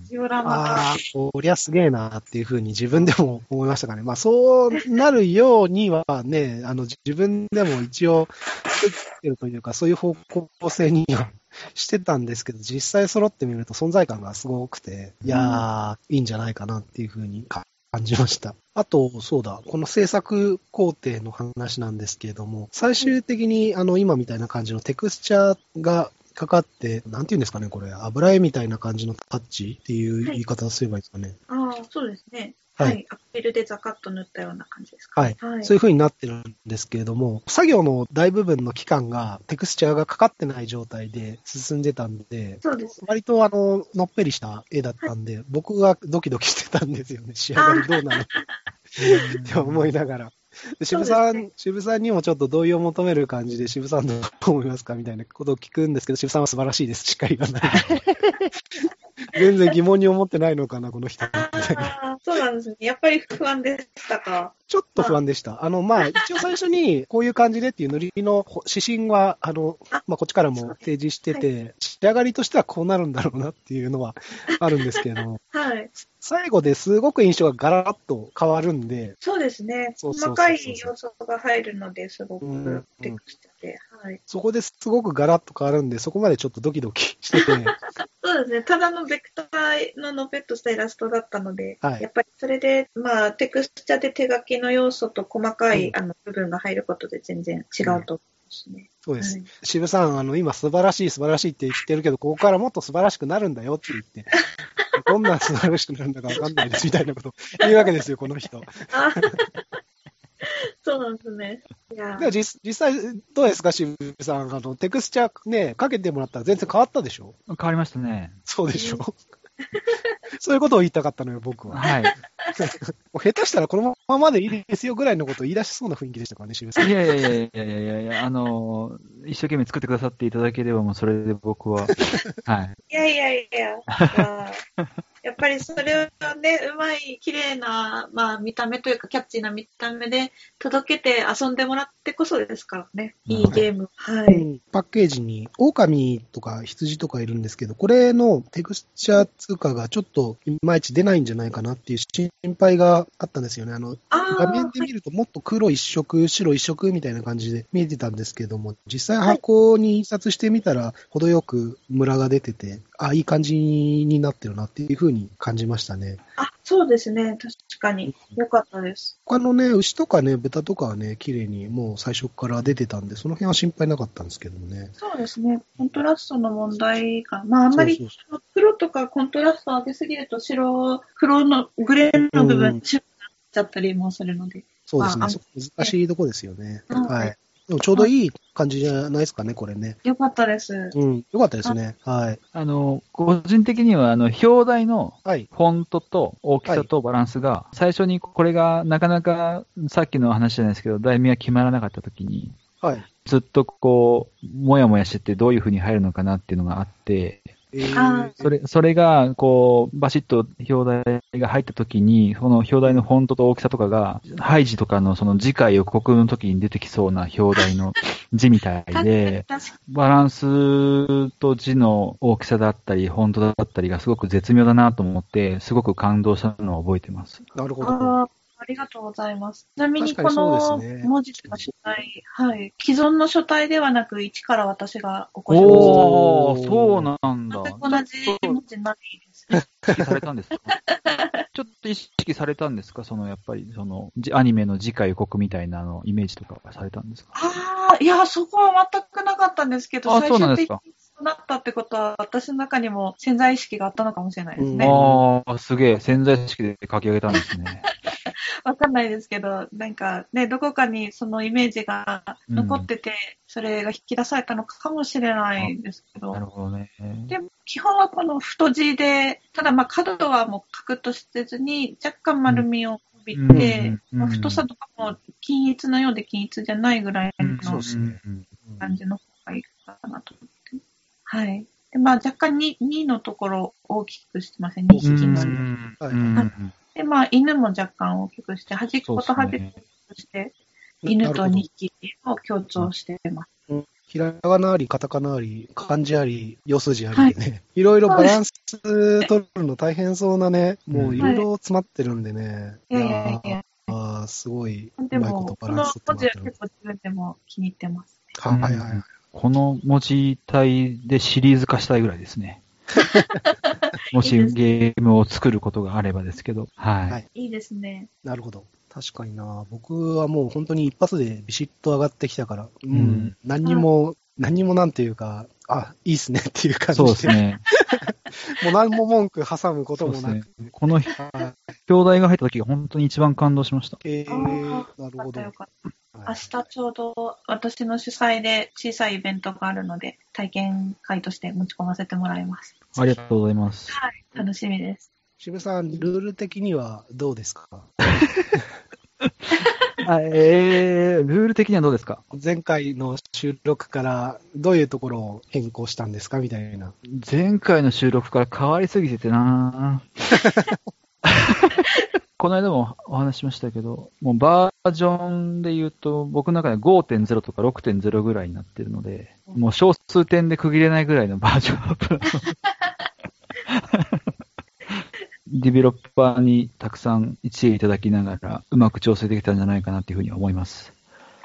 ジオラマ。ああ、こりゃすげえなっていうふうに自分でも思いましたかね。まあそうなるようにはね、あの自分でも一応作ってるというか、そういう方向性にはしてたんですけど、実際揃ってみると存在感がすごくて、いやー、いいんじゃないかなっていうふうに感じました。あと、そうだ、この制作工程の話なんですけれども、最終的にあの今みたいな感じのテクスチャーがかかって、なんていうんですかね、これ、油絵みたいな感じのタッチっていう言い方をすればいいですかね。ああ、そうですね。ははいい。アクリルでザカッと塗ったような感じですか。はい。はい。そういう風になってるんですけれども、作業の大部分の期間がテクスチャーがかかってない状態で進んでたんで、そうですね。割とあの、のっぺりした絵だったんで、僕はドキドキしてたんですよね。仕上がりどうなの って思いながら。で渋さ、そうですね渋さんにもちょっと同意を求める感じで、渋さんどう思いますかみたいなことを聞くんですけど、渋さんは素晴らしいです。しっかり言わない。全然疑問に思ってないのかな、この人。ああ、そうなんですね。やっぱり不安でしたか？ちょっと不安でした。あの、まあ、一応最初にこういう感じでっていう塗りの指針は、あの、あまあ、こっちからも提示してて、仕上がりとしてはこうなるんだろうなっていうのは あるんですけれども、はい。最後ですごく印象がガラッと変わるんで、そうですね。細かい要素が入るので、すごうんくテク。はい。そこですごくガラッと変わるんで、そこまでちょっとドキドキしてて、そうですね。ただのベクターののぺっとしたイラストだったので、はいやっぱりそれで、まあ、テクスチャーで手書きの要素と細かい、うんあの部分が入ることで全然違うと思いますね。そうですはい。渋さん、あの、今素晴らしい素晴らしいって言ってるけど、ここからもっと素晴らしくなるんだよって言って、どんな素晴らしくなるんだかわかんないですみたいなこと言うわけですよ、この人。あ そうなんですね。いや実実際、どうですか、渋さん。あの、テクスチャーね、かけてもらったら全然変わったでしょ？変わりましたね。そうでしょ？そういうことを言いたかったのよ、僕は。はい。もう下手したらこのままでいいですよぐらいのことを言い出しそうな雰囲気でしたからね、渋さん。いやいやいやいやいやいやあのー、一生懸命作ってくださっていただければもうそれで僕は、はい。いやいやいや、まあ やっぱりそれはね、うまい、綺麗な、まあ見た目というかキャッチーな見た目で届けて遊んでもらってこそですからね。いいゲーム。はうい。んパッケージに狼とか羊とかいるんですけど、これのテクスチャー通貨がちょっといまいち出ないんじゃないかなっていう心配があったんですよね。あの、あ画面で見るともっと黒一色、白一色みたいな感じで見えてたんですけども、実際箱に印刷してみたら、程よくムラが出てて、あ、いい感じになってるなっていうふうに感じましたね。あ、そうですね。確かに。よかったです。他のね、牛とかね、豚とかはね、綺麗にもう最初から出てたんで、その辺は心配なかったんですけどもね。そうですね。コントラストの問題が、まああんまり黒とかコントラストを上げすぎると白、黒のグレーの部うん分、白くなっちゃったりもするので。そうですね、あそこ難しいとこですよね。うんはい。ちょうどいい感じじゃないですかね、これね。よかったです。うん、よかったですね。はい。あの、個人的には、あの、表題のはい。フォントと大きさとバランスが、最初にこれがなかなかさっきの話じゃないですけど、題名が決まらなかった時に、はい。ずっとこう、もやもやしててどういう風に入るのかなっていうのがあって、えあー、それ、それが、こう、バシッと表題が入った時に、その表題のフォントと大きさとかが、ハイジとかのその次回予告の時に出てきそうな表題の 字みたいで、バランスと字の大きさだったり、フォントだったりがすごく絶妙だなと思って、すごく感動したのを覚えてます。なるほど。ありがとうございます。ちなみにこの文字とか書体、はい。既存の書体ではなく、一から私が起こしまおー、おーそうなんだ。した。全く同じ文字ないですね。意識されたんですか？ちょっと意識されたんですか？その、やっぱり、その、じアニメの次回予告みたいなの、イメージとかはされたんですか？ああ、いや、そこは全くなかったんですけど、あ最そうなんですか終的にそうなったってことは、私の中にも潜在意識があったのかもしれないですうんね。ああ、すげえ。潜在意識で書き上げたんですね。わかんないですけど、なんかね、どこかにそのイメージが残ってて、それが引き出されたのかもしれないですけどな、るほどね。でも基本はこの太字で、ただまあ角はもうカクッとしてずに、若干丸みを帯びて、うんまあ、太さとかも均一のようで均一じゃないぐらいうんのそうですねうん感じの方がいいかなと思って。はい。で、まあ若干 2, 2のところを大きくしてません、2匹の。うんはいうんで、まあ犬も若干大きくして、端っこと端っことして、犬と2匹を強調してます。ひらがなあり、カタカナあり、漢字あり、四筋ありでね、い、ろいろバランス取るの大変そうなね、もういろいろ詰まってるんでね、いやいやいや。あーすごい、うでも、まいことこのバランス取文字ってもらってる。は結構自分でも気に入ってます。はいはいはい。この文字体でシリーズ化したいぐらいですね。もしゲームを作ることがあればですけど。はい。はいいいですね。なるほど。確かにな。僕はもう本当に一発でビシッと上がってきたから、うん、ん何にも、何にもなんていうか、あ、いいっすねっていう感じそうですね。もう何も文句挟むことそうですねもなく。。このはい表題が入った時が本当に一番感動しました。えー、あなるほど。明日ちょうど私の主催で小さいイベントがあるので、体験会として持ち込ませてもらいます。ありがとうございます。はい。楽しみです。渋さん、ルール的にはどうですか？あえー、ルール的にはどうですか？前回の収録からどういうところを変更したんですか？みたいな。前回の収録から変わりすぎててな。この間もお話ししましたけど、もうバージョンで言うと、僕の中で5.0とか6.0ぐらいになってるので、もう小数点で区切れないぐらいのバージョンアップ ディベロッパーにたくさん知恵いただきながら、うまく調整できたんじゃないかなっていうふうに思います。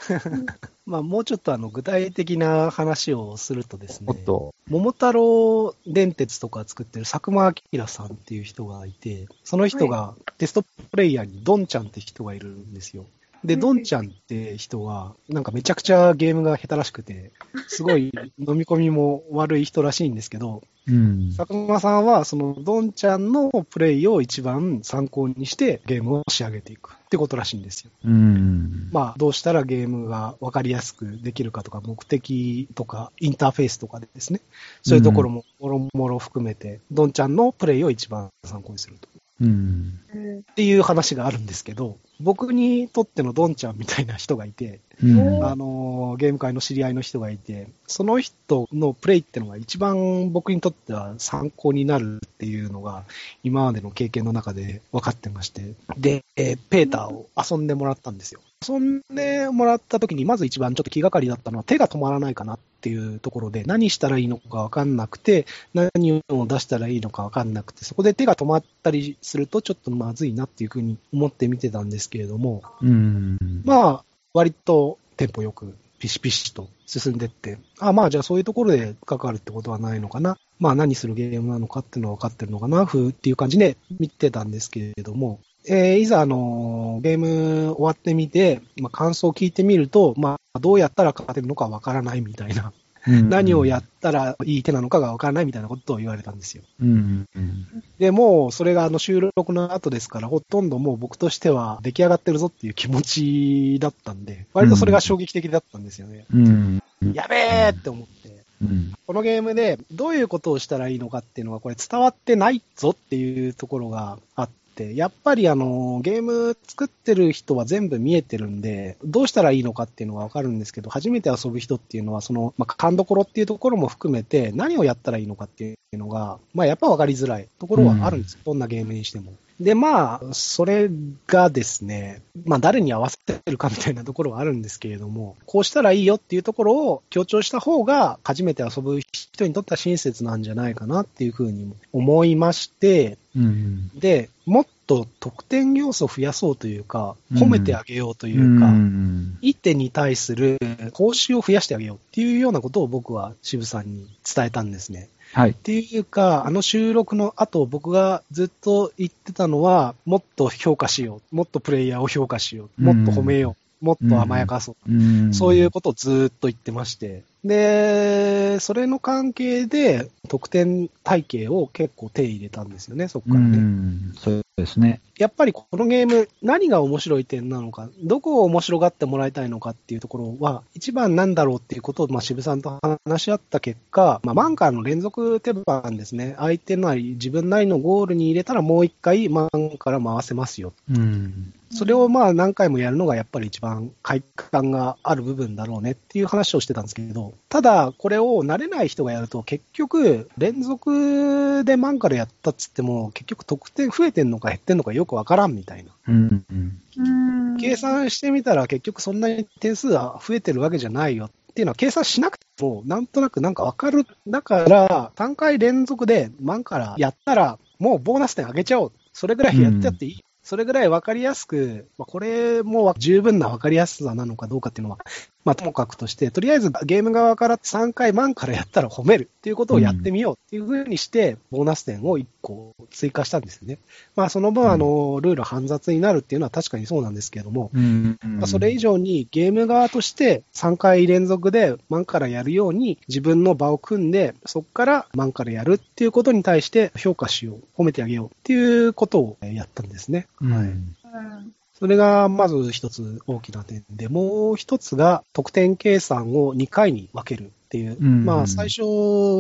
まあ、もうちょっとあの具体的な話をするとですねおっ、と。桃太郎電鉄とか作ってる佐久間明さんっていう人がいて、その人がテストプレイヤーにドンちゃんって人がいるんですよ。で、うんドンちゃんって人は、なんかめちゃくちゃゲームが下手らしくて、すごい飲み込みも悪い人らしいんですけど、うん。佐久間さんはそのドンちゃんのプレイを一番参考にしてゲームを仕上げていくってことらしいんですよ。うん。まあ、どうしたらゲームが分かりやすくできるかとか、目的とか、インターフェースとかでですね、そういうところももろもろ含めて、ドンちゃんのプレイを一番参考にすると。うん。うん。っていう話があるんですけど、僕にとってのドンちゃんみたいな人がいて、うん。あのーゲーム界の知り合いの人がいて、その人のプレイってのが一番僕にとっては参考になるっていうのが、今までの経験の中で分かってまして、で、えーペーターを遊んでもらったんですよ。遊んでもらった時に、まず一番ちょっと気がかりだったのは、手が止まらないかなっていうところで、何したらいいのか分かんなくて、何を出したらいいのか分かんなくて、そこで手が止まったりすると、ちょっとまずいなっていうふうに思って見てたんですけれども、うん。まあ、割とテンポよく、ピシピシと進んでって、あまあ、じゃあそういうところで関わるってことはないのかな。まあ、何するゲームなのかっていうのは分かってるのかな、ふうっていう感じで見てたんですけれども、えーいざ、あの、ゲーム終わってみて、まあ、感想を聞いてみると、まあ、どうやったら勝てるのか分からないみたいな、何をやったらいい手なのかが分からないみたいなことを言われたんですよ。うん。うん。で、もう、それがあの収録の後ですから、ほとんどもう僕としては出来上がってるぞっていう気持ちだったんで、割とそれが衝撃的だったんですよね。うん。やべえって思って。うん。このゲームでどういうことをしたらいいのかっていうのがこれ伝わってないぞっていうところがあって、って、やっぱりあの、ゲーム作ってる人は全部見えてるんで、どうしたらいいのかっていうのがわかるんですけど、初めて遊ぶ人っていうのは、その、まあ、勘どころっていうところも含めて、何をやったらいいのかっていうのが、まあ、やっぱわかりづらいところはあるんですよ。どんなゲームにしても。で、まあ、それがですね、まあ、誰に合わせてるかみたいなところはあるんですけれども、こうしたらいいよっていうところを強調した方が、初めて遊ぶ人にとっては親切なんじゃないかなっていうふうに思いまして、うん。で、もっと得点要素を増やそうというか、褒めてあげようというか、ん。一手に対する報酬を増やしてあげようっていうようなことを僕は渋さんに伝えたんですね。はいっ。ていうか、あの収録の後、僕がずっと言ってたのは、もっと評価しよう。もっとプレイヤーを評価しよう。もっと褒めよう。もっと甘やかそう。うん。そういうことをずーっと言ってまして。で、それの関係で、得点体系を結構手入れたんですよね、そこうからね。ん。そうですね。やっぱりこのゲーム、何が面白い点なのか、どこを面白がってもらいたいのかっていうところは、一番なんだろうっていうことを、まあ、渋さんと話し合った結果、まあ、マンカーの連続手番ですね。相手なり、自分なりのゴールに入れたらもう一回マンから回せますよ。うん。それをまあ何回もやるのがやっぱり一番快感がある部分だろうねっていう話をしてたんですけど、ただこれを慣れない人がやると結局連続でマンからやったっつっても結局得点増えてんのか減ってんのかよくわからんみたいな。うん。うんうん計算してみたら結局そんなに点数は増えてるわけじゃないよっていうのは計算しなくてもなんとなくなんかわかる。だから3回連続でマンからやったらもうボーナス点上げちゃおう。それぐらいやってやっていい。それぐらいわかりやすく、まあ、これも十分なわかりやすさなのかどうかっていうのは、まあ、ともかくとして、とりあえずゲーム側から3回マンからやったら褒めるっていうことをやってみようっていうふうにして、ボーナス点を1個追加したんですよね。まあ、その分、あの、ルール煩雑になるっていうのは確かにそうなんですけれども、うん。まあそれ以上にゲーム側として3回連続でマンからやるように自分の場を組んで、そこからマンからやるっていうことに対して評価しよう、褒めてあげようっていうことをやったんですね。うん。うんそれがまず一つ大きな点で、もう一つが得点計算を2回に分けるっていう。うんまあ最初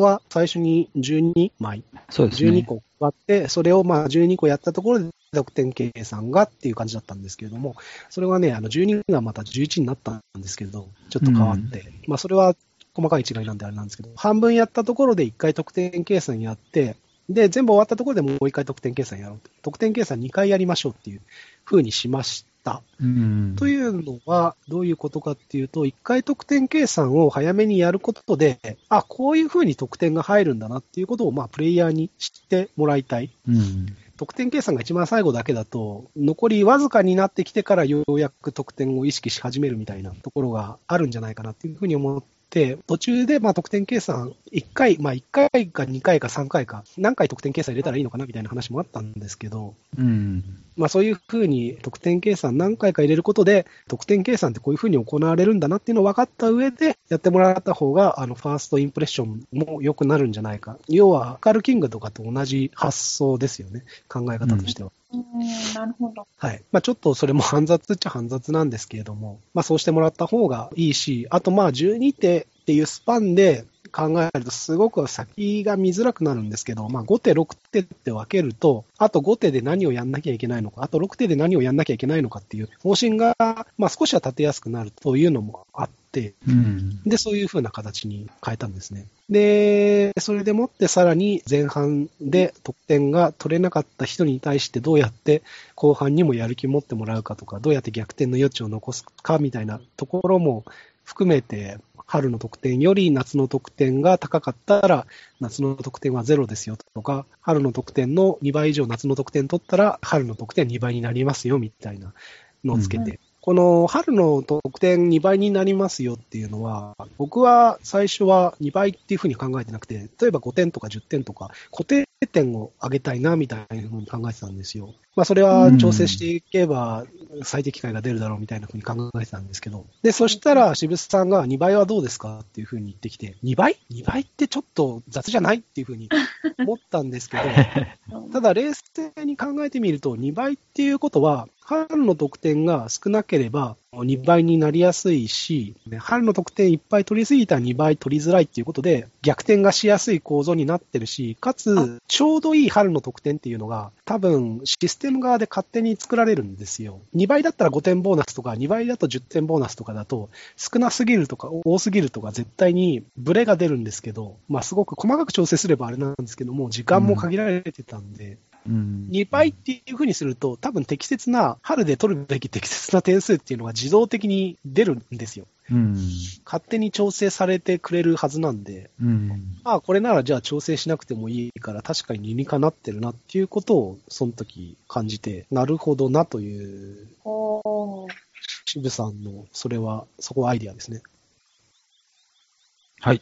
は最初に12枚、そうですね。12個割って、それをまあ12個やったところで得点計算がっていう感じだったんですけれども、それがね、あの12がまた11になったんですけど、ちょっと変わって、まあそれは細かい違いなんであれなんですけど、半分やったところで1回得点計算やって、で、全部終わったところでもう1回得点計算やろうと。得点計算2回やりましょうっていう風にしました。うん。というのは、どういうことかっていうと、1回得点計算を早めにやることで、あ、こういう風に得点が入るんだなっていうことを、まあ、プレイヤーに知ってもらいたい。うん。得点計算が一番最後だけだと、残りわずかになってきてからようやく得点を意識し始めるみたいなところがあるんじゃないかなっていうふうに思って、途中でまあ得点計算1回、まあ1回か2回か3回か、何回得点計算入れたらいいのかなみたいな話もあったんですけど、うん。まあそういうふうに得点計算何回か入れることで、得点計算ってこういうふうに行われるんだなっていうのを分かった上で、やってもらった方が、あの、ファーストインプレッションも良くなるんじゃないか。要は、カールキングとかと同じ発想ですよね。考え方としては。うんなるほど。はい。まあちょっとそれも煩雑っちゃ煩雑なんですけれども、まあそうしてもらった方がいいし、あとま12手っていうスパンで考えるとすごく先が見づらくなるんですけど、まあ5手6手って分けると、あと5手で何をやんなきゃいけないのか、あと6手で何をやんなきゃいけないのかっていう方針が、まあ少しは立てやすくなるというのもあって、うん。で、そういう風な形に変えたんですね。で、それでもってさらに前半で得点が取れなかった人に対してどうやって後半にもやる気持ってもらうかとか、どうやって逆転の余地を残すかみたいなところも含めて、春の得点より夏の得点が高かったら、夏の得点はゼロですよとか、春の得点の2倍以上夏の得点取ったら、春の得点2倍になりますよみたいなのをつけて、うこの春の得点2倍になりますよっていうのは、僕は最初は2倍っていうふうに考えてなくて、例えば5点とか10点とか、固定点を上げたいなみたいなふうに考えてたんですよ。まあそれは調整していけば最適解が出るだろうみたいなふうに考えてたんですけど。で、そしたら渋須さんが2倍はどうですかっていうふうに言ってきて、2倍 ?2 倍ってちょっと雑じゃないっていうふうに思ったんですけど、ただ冷静に考えてみると、2倍っていうことは、春の得点が少なければ2倍になりやすいし、ね春の得点いっぱい取りすぎたら2倍取りづらいっていうことで、逆転がしやすい構造になってるし、かつ、ちょうどいい春の得点っていうのが、多分システム側で勝手に作られるんですよ。2倍だったら5点ボーナスとか、2倍だと10点ボーナスとかだと、少なすぎるとか多すぎるとか絶対にブレが出るんですけど、まあすごく細かく調整すればあれなんですけども、時間も限られてたんで、うん。2倍っていう風にすると、多分適切な、春で取るべき適切な点数っていうのが自動的に出るんですよ。うん。勝手に調整されてくれるはずなんで、うん。まあこれならじゃあ調整しなくてもいいから確かに理にかなってるなっていうことをその時感じて、なるほどなという渋さんの、それは、そこはアイディアですね。はい。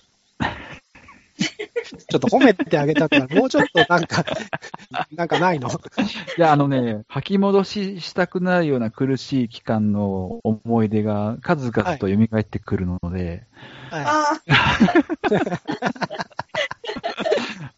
ちょっと褒めてあげたから、もうちょっとなんか、なんかないの？いや、あのね、吐き戻ししたくなるような苦しい期間の思い出が数々と蘇ってくるので、はあ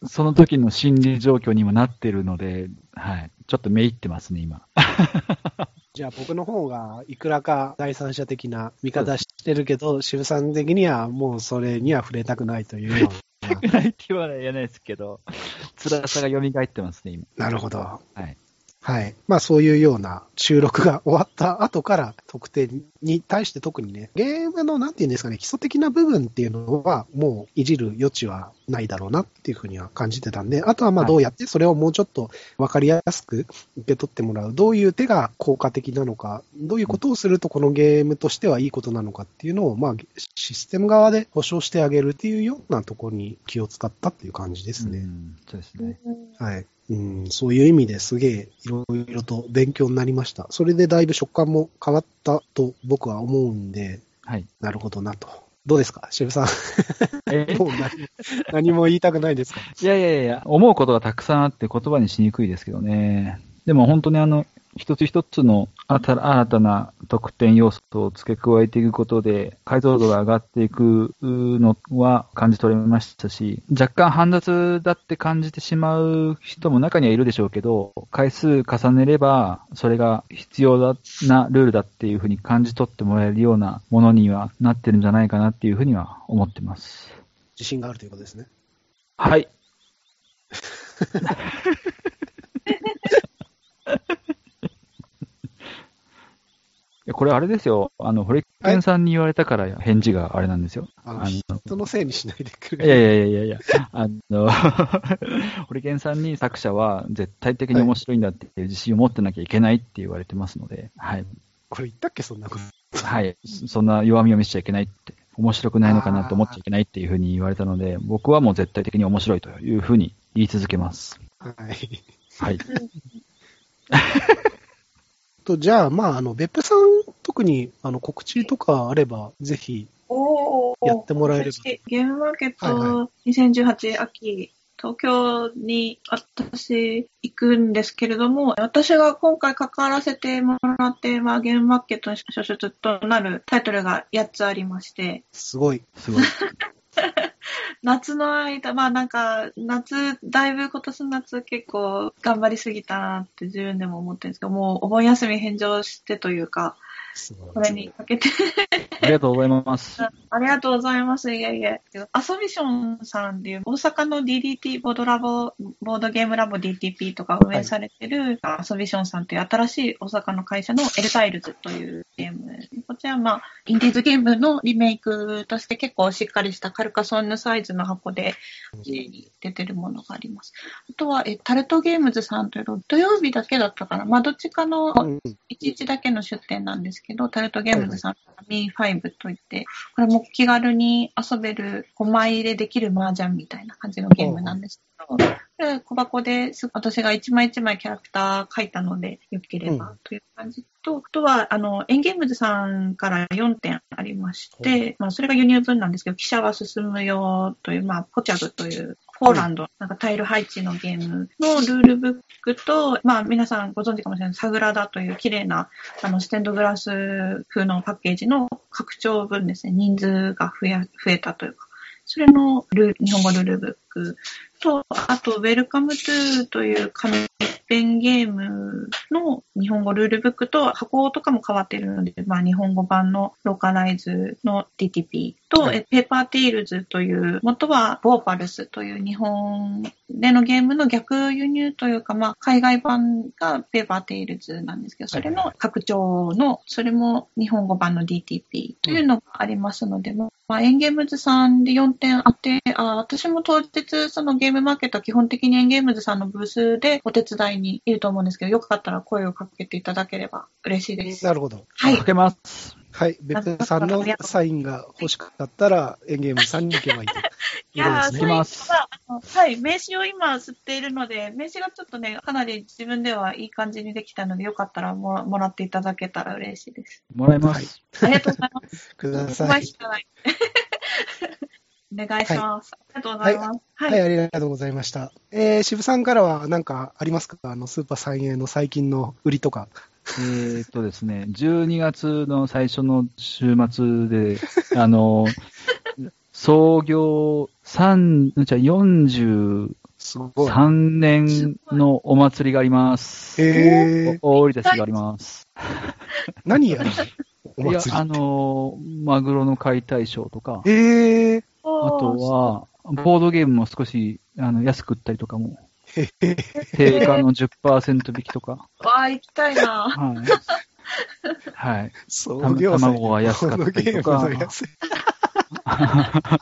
その時の心理状況にもなってるので、はい。ちょっとめいってますね、今。い。じゃあ僕の方がいくらか第三者的な見方してるけど、渋さん的にはもうそれには触れたくないというような。ないって言わない言えないですけど、辛さが蘇ってますね、今。なるほど。はい。はい。まあそういうような収録が終わった後から得点に対して特にね、ゲームのなんていうんですかね、基礎的な部分っていうのはもういじる余地はないだろうなっていうふうには感じてたんで、あとはまあはいどうやってそれをもうちょっとわかりやすく受け取ってもらう、どういう手が効果的なのか、どういうことをするとこのゲームとしてはいいことなのかっていうのを、まあシステム側で保証してあげるっていうようなところに気を使ったっていう感じですね。うんそうですね。はい。うん、そういう意味ですげえいろいろと勉強になりました。それでだいぶ食感も変わったと僕は思うんで、はい。なるほどなと。どうですか？渋さん。え？もう何も言いたくないですか？いやいやいや、思うことがたくさんあって言葉にしにくいですけどね。でも本当にあの、一つ一つの新た新たな得点要素を付け加えていくことで、解像度が上がっていくのは感じ取れましたし、若干煩雑だって感じてしまう人も中にはいるでしょうけど、回数重ねれば、それが必要だなルールだっていうふうに感じ取ってもらえるようなものにはなってるんじゃないかなっていうふうには思ってます。自信があるということですね。はい。これあれですよ。あの、ホリケンさんに言われたから返事があれなんですよ。あの、あの人のせいにしないでくいれ。やいやいやいやいや、あの、ホリケンさんに作者は絶対的に面白いんだっていう自信を持ってなきゃいけないって言われてますので、はい。これ言ったっけそんなこと。はい。そんな弱みを見せちゃいけないって、面白くないのかなと思っちゃいけないっていうふうに言われたので、僕はもう絶対的に面白いというふうに言い続けます。はい。はい。と、じゃあ、まあ、あの、別府さん、特に、あの、告知とかあれば、ぜひ、やってもらえれば私ゲームマーケッはいト2018秋、東京に私行くんですけれども、私が今回関わらせてもらって、まあ、ゲームマーケットの初出となるタイトルが8つありまして、すごい。すごい。夏の間、まあなんか、夏、だいぶ今年の夏結構頑張りすぎたなって自分でも思ってるんですけど、もうお盆休み返上してというか。これにかけてありがとうございます。ありがとうございます。いえいえ。アソビションさんっていう大阪の DDT ボードラボ、ボードゲームラボ DTP とか運営されてる、アソビションさんっていう新しい大阪の会社のエルタイルズというゲーム。こちらはまあ、インディーズゲームのリメイクとして結構しっかりしたカルカソンヌサイズの箱で綺麗に出てるものがあります。あとは、え、タルトゲームズさんという土曜日だけだったかな。まあ、どっちかのうん1日だけの出店なんですけど、タルトゲームズさん、ミー5といって、これも気軽に遊べる5枚入れできる麻雀みたいな感じのゲームなんです小箱です私が1枚1枚キャラクター描いたので、よけれうばという感じと、あとは、あの、エンゲームズさんから4点ありまして、まあ、それが輸入分なんですけど、記者は進むよという、まあ、ポチャグという、ポーランド、なんかタイル配置のゲームのルールブックと、まあ、皆さんご存知かもしれない、サグラダという綺麗な、あの、ステンドグラス風のパッケージの拡張分ですね、人数が増え、増えたというか、それのルー日本語ルールブックと、あと、 Welcome To という紙ペンゲームの日本語ルールブックと箱とかも変わっているので、まあ、日本語版のローカライズの DTP と、はい。えペーパーテイルズという、元はボーパルスという日本でのゲームの逆輸入というか、まあ、海外版がペーパーテイルズなんですけど、それの拡張の、それも日本語版の DTP というのがありますので、まあ、エンゲームズさんで4点あって、あ私も当日、そのゲームマーケットは基本的にエンゲームズさんのブースでお手伝いにいると思うんですけど、よかったら声をかけていただければ嬉しいです。なるほど。はいか。けます。はい。別府さんのサインが欲しかったら、エンゲームさんに行けばいいと。いやー、行きますはい、名刺を今吸っているので、名刺がちょっとね、かなり自分ではいい感じにできたので、よかったらもらもらっていただけたら嬉しいです。もらいます。ありがとうございます。くだうさいまいし。かない。お願いします。ありがとうございます。は。はいい、ありがとうございました。えー、渋さんからは何かありますか？あの、スーパー三栄の最近の売りとか。えーっとですね、12月の最初の週末で、あの、創業3、じゃあ43すごい。年のお祭りがあります。えー、お大売り出しがあります。何やるお いや、あ。のーマグロの解体ショーとか、えー、あとは、ボードゲームも少しあの安く売ったりとかも、定価の10%引きとか、わあ、行きたいな。はい。はい。創た業祭卵が安かったりとか あ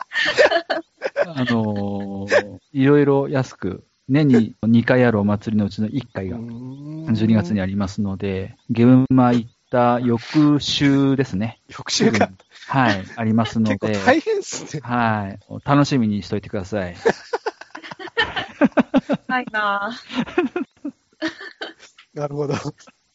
のーいろいろ安く、年に2回あるお祭りのうちの1回が12月にありますので、ゲームマ行った翌週ですね。翌週か。はい、ありますの 結構で、大変っすね。はい、楽しみにしといてください。ないな。なるほど。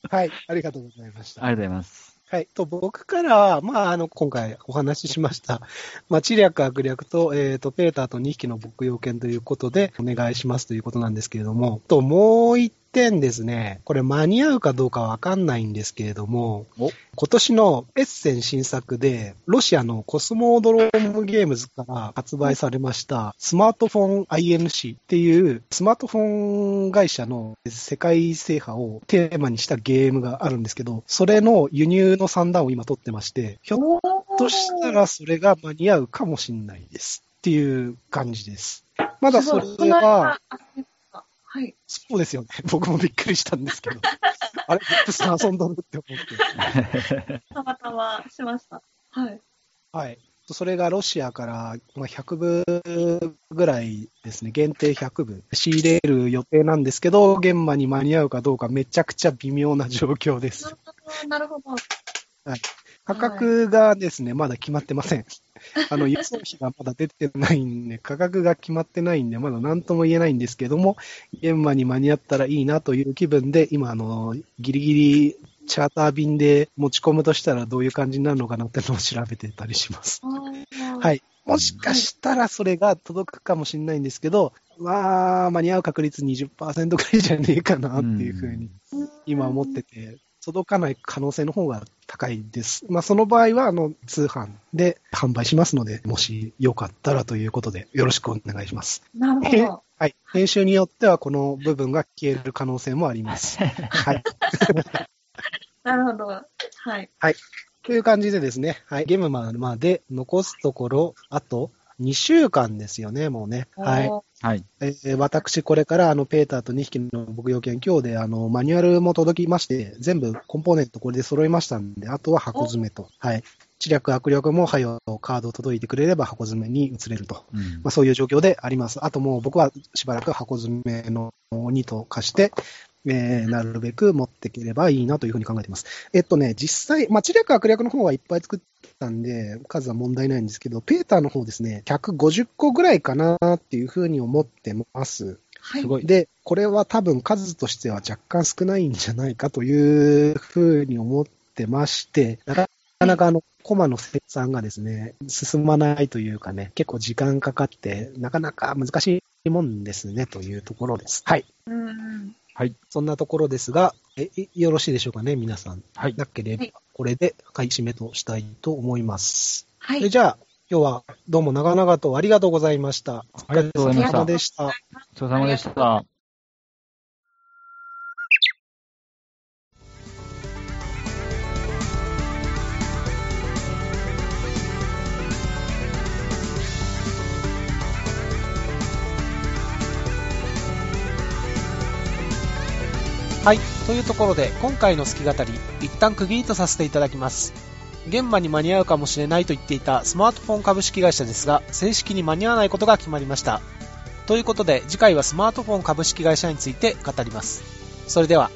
はい、ありがとうございました。ありがとうございます。はい。と、僕からは、まあ、あの、今回お話ししました、まあ、知略、悪略と、えっ、と、ペーターと2匹の牧羊犬ということで、お願いしますということなんですけれども、と、もう一点ですね、これ間に合うかどうかわかんないんですけれども、お。今年のエッセン新作で、ロシアのコスモドロームゲームズから発売されました、スマートフォン INC っていう、スマートフォン会社の世界制覇をテーマにしたゲームがあるんですけど、それの輸入の算段を今取ってまして、ひょっおとしたらそれが間に合うかもしれないですっていう感じです。まだそれは、あはい。そうですよね。僕もびっくりしたんですけど。あれ、ップス遊んどるって思って。たまたましました。はい。はい。それがロシアからまあ100部ぐらいですね、限定100部仕入れる予定なんですけど、現場に間に合うかどうかめちゃくちゃ微妙な状況です。なるほど。価格がですね、まだ決まってません。あの、輸送費がまだ出てないんで、価格が決まってないんで、まだ何とも言えないんですけども、現場に間に合ったらいいなという気分で、今、あの、ギリギリチャーター便で持ち込むとしたらどういう感じになるのかなってのを調べてたりします。は。はいい。もしかしたらそれが届くかもしれないんですけど、まあ、間に合う確率20%くらいじゃねえかなっていうふうに今思ってて、届かない可能性の方が高いです。まあ、その場合は、あの、通販で販売しますので、もしよかったらということで、よろしくお願いします。なるほど。はい。編集によっては、この部分が消える可能性もあります。はい。なるほど。はい。という感じでですね、はい。ゲームまで残すところ、あと2週間ですよね、もうね。はい。はい。えー私、これからあのペーターと2匹の牧羊犬、今日であのマニュアルも届きまして、全部コンポーネントこれで揃いましたんで、あとは箱詰めと。はい。知略、握力も、はよ、カード届いてくれれば箱詰めに移れると。うんまあ、そういう状況であります。あともう僕はしばらく箱詰めの鬼と貸して、えーなるべく持っていければいいなというふうに考えています。えっとね、実際、まあ、知略、握力の方はいっぱい作ったんで、数は問題ないんですけど、ペーターの方ですね、150個ぐらいかなっていうふうに思ってます。はい。すごい。で、これは多分数としては若干少ないんじゃないかというふうに思ってまして、なかなかあの、コマの生産がですね、進まないというかね、結構時間かかって、なかなか難しいもんですね、というところです。はい。うん。はい。そんなところですが、え、いよろしいでしょうかね、皆さん。はい。なければはい、これで、はい、締めとしたいと思います。はい。それじゃあ、今日はどうも長々とありがとうございました。ありがとうございましたお疲れ様でした。お疲れ様でした。はい。というところで、今回の好き語り、一旦区切りとさせていただきます。現場に間に合うかもしれないと言っていたスマートフォン株式会社ですが、正式に間に合わないことが決まりました。ということで、次回はスマートフォン株式会社について語ります。それでは、